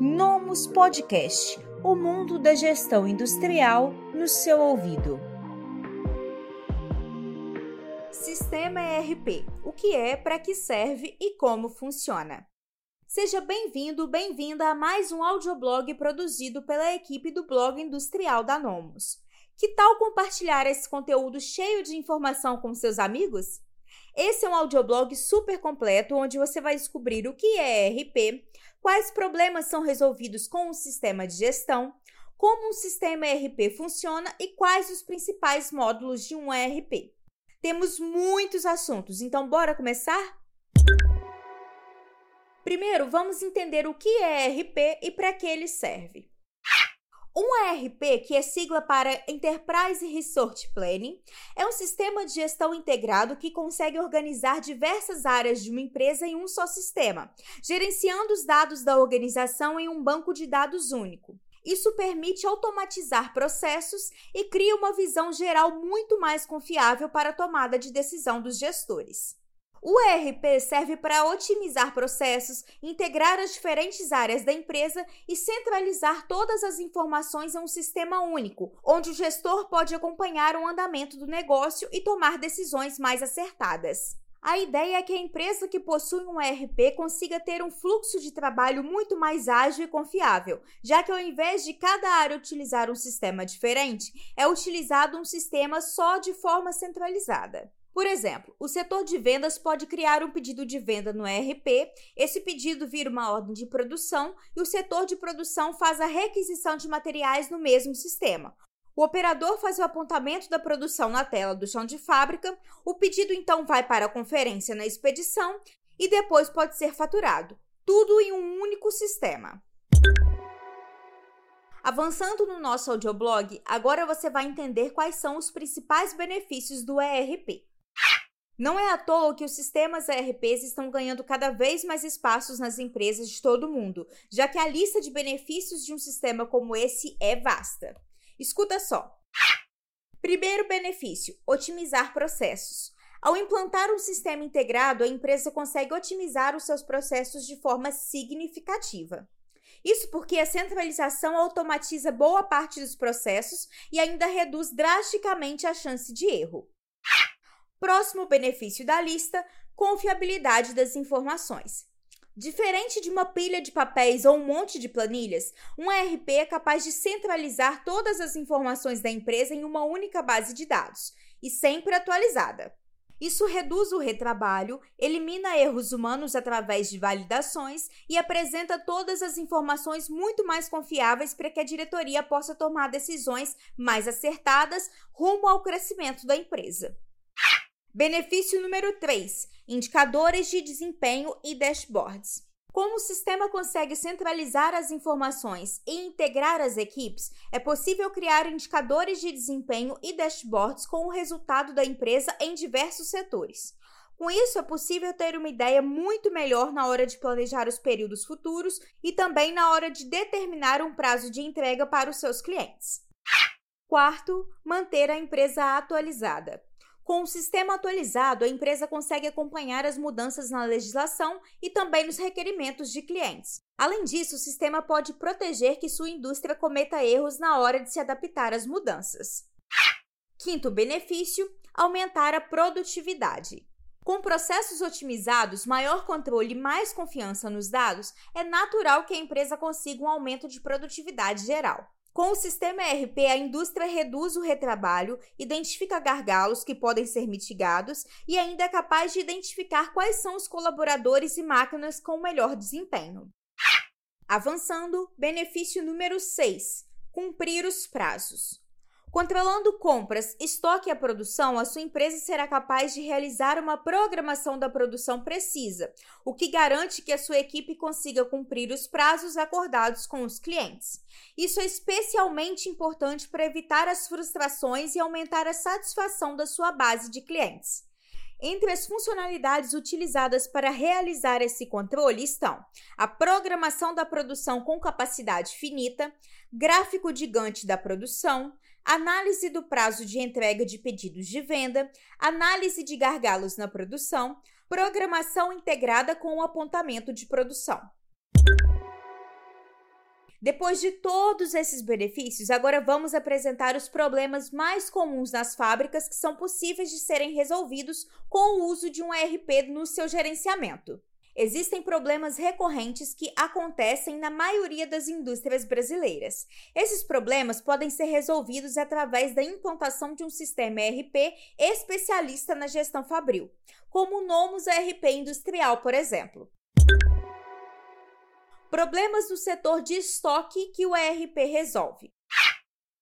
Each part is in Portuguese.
Nomos Podcast o mundo da gestão industrial no seu ouvido. Sistema ERP: o que é, para que serve e como funciona. Seja bem-vindo, bem-vinda a mais um audioblog produzido pela equipe do blog industrial da Nomos. Que tal compartilhar esse conteúdo cheio de informação com seus amigos? Esse é um audioblog super completo onde você vai descobrir o que é ERP, quais problemas são resolvidos com o sistema de gestão, como um sistema ERP funciona e quais os principais módulos de um ERP. Temos muitos assuntos, então bora começar? Primeiro, vamos entender o que é ERP e para que ele serve. Um ERP, que é sigla para Enterprise Resource Planning, é um sistema de gestão integrado que consegue organizar diversas áreas de uma empresa em um só sistema, gerenciando os dados da organização em um banco de dados único. Isso permite automatizar processos e cria uma visão geral muito mais confiável para a tomada de decisão dos gestores. O ERP serve para otimizar processos, integrar as diferentes áreas da empresa e centralizar todas as informações em um sistema único, onde o gestor pode acompanhar o andamento do negócio e tomar decisões mais acertadas. A ideia é que a empresa que possui um ERP consiga ter um fluxo de trabalho muito mais ágil e confiável, já que ao invés de cada área utilizar um sistema diferente, é utilizado um sistema só de forma centralizada. Por exemplo, o setor de vendas pode criar um pedido de venda no ERP, esse pedido vira uma ordem de produção e o setor de produção faz a requisição de materiais no mesmo sistema. O operador faz o apontamento da produção na tela do chão de fábrica, o pedido então vai para a conferência na expedição e depois pode ser faturado. Tudo em um único sistema. Avançando no nosso audioblog, agora você vai entender quais são os principais benefícios do ERP. Não é à toa que os sistemas ERPs estão ganhando cada vez mais espaços nas empresas de todo mundo, já que a lista de benefícios de um sistema como esse é vasta. Escuta só. Primeiro benefício: otimizar processos. Ao implantar um sistema integrado, a empresa consegue otimizar os seus processos de forma significativa. Isso porque a centralização automatiza boa parte dos processos e ainda reduz drasticamente a chance de erro. Próximo benefício da lista: confiabilidade das informações. Diferente de uma pilha de papéis ou um monte de planilhas, um ERP é capaz de centralizar todas as informações da empresa em uma única base de dados e sempre atualizada. Isso reduz o retrabalho, elimina erros humanos através de validações e apresenta todas as informações muito mais confiáveis para que a diretoria possa tomar decisões mais acertadas rumo ao crescimento da empresa. Benefício número 3: indicadores de desempenho e dashboards. Como o sistema consegue centralizar as informações e integrar as equipes, é possível criar indicadores de desempenho e dashboards com o resultado da empresa em diversos setores. Com isso, é possível ter uma ideia muito melhor na hora de planejar os períodos futuros e também na hora de determinar um prazo de entrega para os seus clientes. Quarto, manter a empresa atualizada. Com o sistema atualizado, a empresa consegue acompanhar as mudanças na legislação e também nos requerimentos de clientes. Além disso, o sistema pode proteger que sua indústria cometa erros na hora de se adaptar às mudanças. Quinto benefício: aumentar a produtividade. Com processos otimizados, maior controle e mais confiança nos dados, é natural que a empresa consiga um aumento de produtividade geral. Com o sistema ERP, a indústria reduz o retrabalho, identifica gargalos que podem ser mitigados e ainda é capaz de identificar quais são os colaboradores e máquinas com melhor desempenho. Avançando, benefício número 6: cumprir os prazos. Controlando compras, estoque e a produção, a sua empresa será capaz de realizar uma programação da produção precisa, o que garante que a sua equipe consiga cumprir os prazos acordados com os clientes. Isso é especialmente importante para evitar as frustrações e aumentar a satisfação da sua base de clientes. Entre as funcionalidades utilizadas para realizar esse controle estão a programação da produção com capacidade finita, gráfico gigante da produção, análise do prazo de entrega de pedidos de venda, análise de gargalos na produção, programação integrada com o apontamento de produção. Depois de todos esses benefícios, agora vamos apresentar os problemas mais comuns nas fábricas que são possíveis de serem resolvidos com o uso de um ERP no seu gerenciamento. Existem problemas recorrentes que acontecem na maioria das indústrias brasileiras. Esses problemas podem ser resolvidos através da implantação de um sistema ERP especialista na gestão fabril, como o Nomus ERP Industrial, por exemplo. Problemas no setor de estoque que o ERP resolve.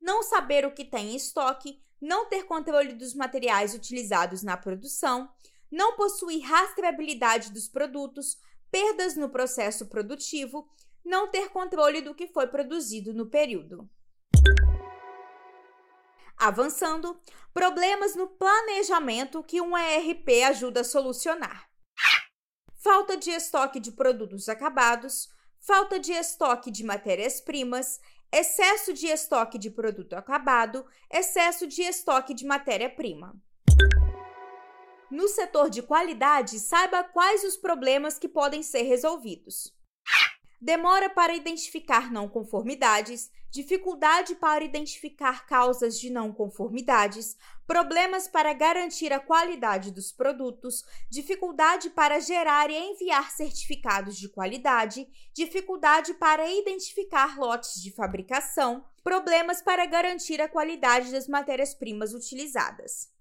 Não saber o que tem em estoque, não ter controle dos materiais utilizados na produção, não possuir rastreabilidade dos produtos, perdas no processo produtivo, não ter controle do que foi produzido no período. Avançando, problemas no planejamento que um ERP ajuda a solucionar. Falta de estoque de produtos acabados, falta de estoque de matérias-primas, excesso de estoque de produto acabado, excesso de estoque de matéria-prima. No setor de qualidade, saiba quais os problemas que podem ser resolvidos. Demora para identificar não conformidades, dificuldade para identificar causas de não conformidades, problemas para garantir a qualidade dos produtos, dificuldade para gerar e enviar certificados de qualidade, dificuldade para identificar lotes de fabricação, problemas para garantir a qualidade das matérias-primas utilizadas.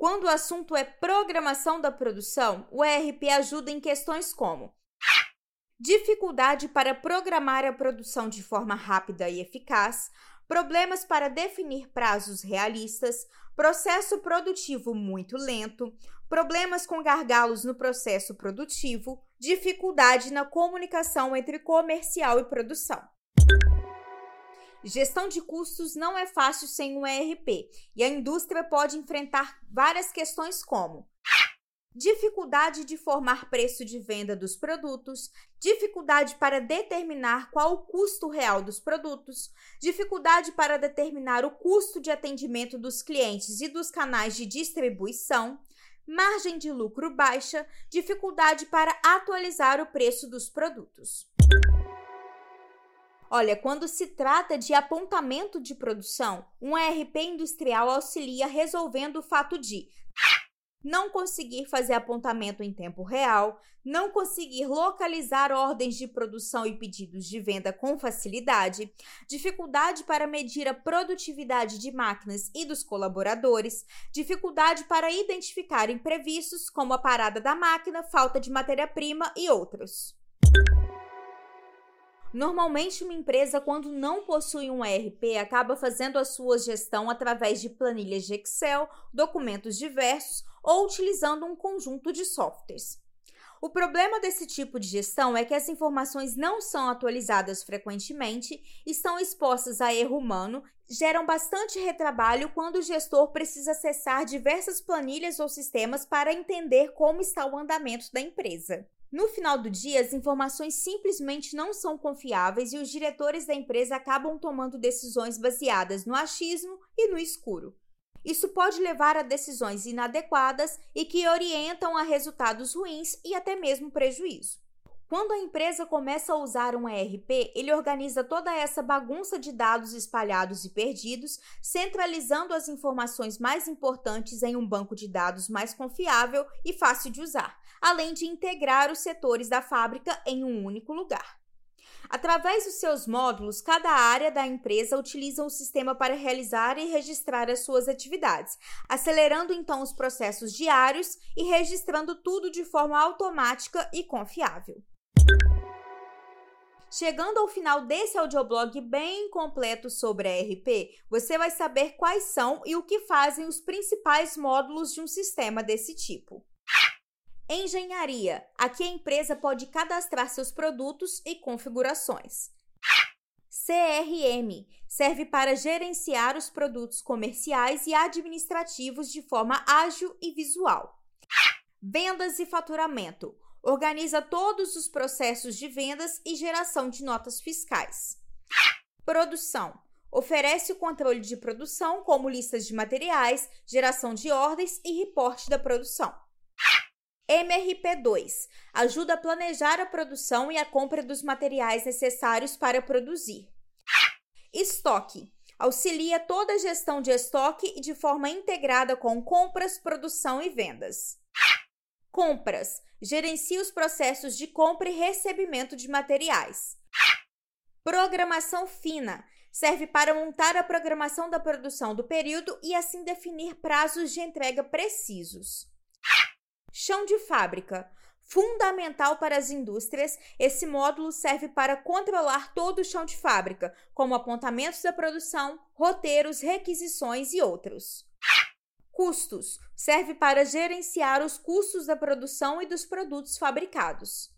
Quando o assunto é programação da produção, o ERP ajuda em questões como dificuldade para programar a produção de forma rápida e eficaz, problemas para definir prazos realistas, processo produtivo muito lento, problemas com gargalos no processo produtivo, dificuldade na comunicação entre comercial e produção. Gestão de custos não é fácil sem um ERP e a indústria pode enfrentar várias questões como dificuldade de formar preço de venda dos produtos, dificuldade para determinar qual o custo real dos produtos, dificuldade para determinar o custo de atendimento dos clientes e dos canais de distribuição, margem de lucro baixa, dificuldade para atualizar o preço dos produtos. Olha, quando se trata de apontamento de produção, um ERP industrial auxilia resolvendo o fato de não conseguir fazer apontamento em tempo real, não conseguir localizar ordens de produção e pedidos de venda com facilidade, dificuldade para medir a produtividade de máquinas e dos colaboradores, dificuldade para identificar imprevistos como a parada da máquina, falta de matéria-prima e outros. Normalmente, uma empresa, quando não possui um ERP, acaba fazendo a sua gestão através de planilhas de Excel, documentos diversos ou utilizando um conjunto de softwares. O problema desse tipo de gestão é que as informações não são atualizadas frequentemente, estão expostas a erro humano, geram bastante retrabalho quando o gestor precisa acessar diversas planilhas ou sistemas para entender como está o andamento da empresa. No final do dia, as informações simplesmente não são confiáveis e os diretores da empresa acabam tomando decisões baseadas no achismo e no escuro. Isso pode levar a decisões inadequadas e que orientam a resultados ruins e até mesmo prejuízo. Quando a empresa começa a usar um ERP, ele organiza toda essa bagunça de dados espalhados e perdidos, centralizando as informações mais importantes em um banco de dados mais confiável e fácil de usar, além de integrar os setores da fábrica em um único lugar. Através dos seus módulos, cada área da empresa utiliza o sistema para realizar e registrar as suas atividades, acelerando então os processos diários e registrando tudo de forma automática e confiável. Chegando ao final desse audioblog bem completo sobre a ERP, você vai saber quais são e o que fazem os principais módulos de um sistema desse tipo. Engenharia. Aqui a empresa pode cadastrar seus produtos e configurações. CRM serve para gerenciar os produtos comerciais e administrativos de forma ágil e visual. Vendas e faturamento organiza todos os processos de vendas e geração de notas fiscais. Produção oferece o controle de produção, como listas de materiais, geração de ordens e reporte da produção. MRP2 ajuda a planejar a produção e a compra dos materiais necessários para produzir. Estoque auxilia toda a gestão de estoque e de forma integrada com compras, produção e vendas. Compras gerencia os processos de compra e recebimento de materiais. Programação fina serve para montar a programação da produção do período e assim definir prazos de entrega precisos. Chão de fábrica. Fundamental para as indústrias, esse módulo serve para controlar todo o chão de fábrica, como apontamentos da produção, roteiros, requisições e outros. Custos serve para gerenciar os custos da produção e dos produtos fabricados.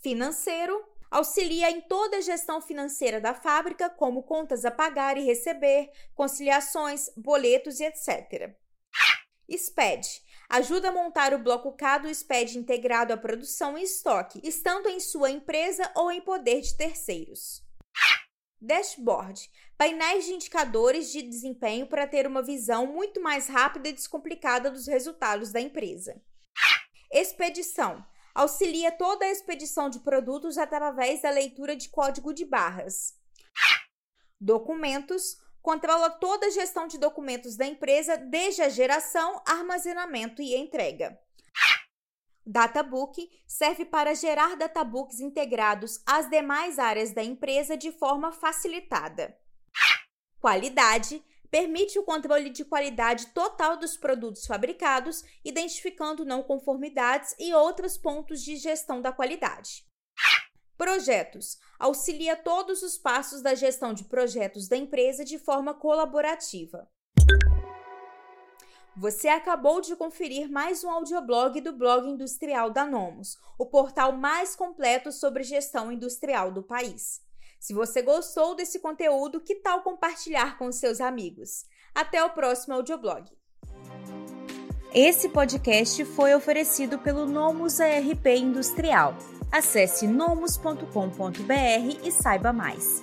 Financeiro auxilia em toda a gestão financeira da fábrica, como contas a pagar e receber, conciliações, boletos e etc. SPED ajuda a montar o bloco K do SPED integrado à produção e estoque, estando em sua empresa ou em poder de terceiros. Dashboard painéis de indicadores de desempenho para ter uma visão muito mais rápida e descomplicada dos resultados da empresa. Expedição auxilia toda a expedição de produtos através da leitura de código de barras. Documentos controla toda a gestão de documentos da empresa, desde a geração, armazenamento e entrega. Databook serve para gerar databooks integrados às demais áreas da empresa de forma facilitada. Qualidade permite o controle de qualidade total dos produtos fabricados, identificando não conformidades e outros pontos de gestão da qualidade. Projetos auxilia todos os passos da gestão de projetos da empresa de forma colaborativa. Você acabou de conferir mais um audioblog do blog industrial da Nomos, o portal mais completo sobre gestão industrial do país. Se você gostou desse conteúdo, que tal compartilhar com seus amigos? Até o próximo audioblog. Esse podcast foi oferecido pelo Nomus ARP Industrial. Acesse nomus.com.br e saiba mais.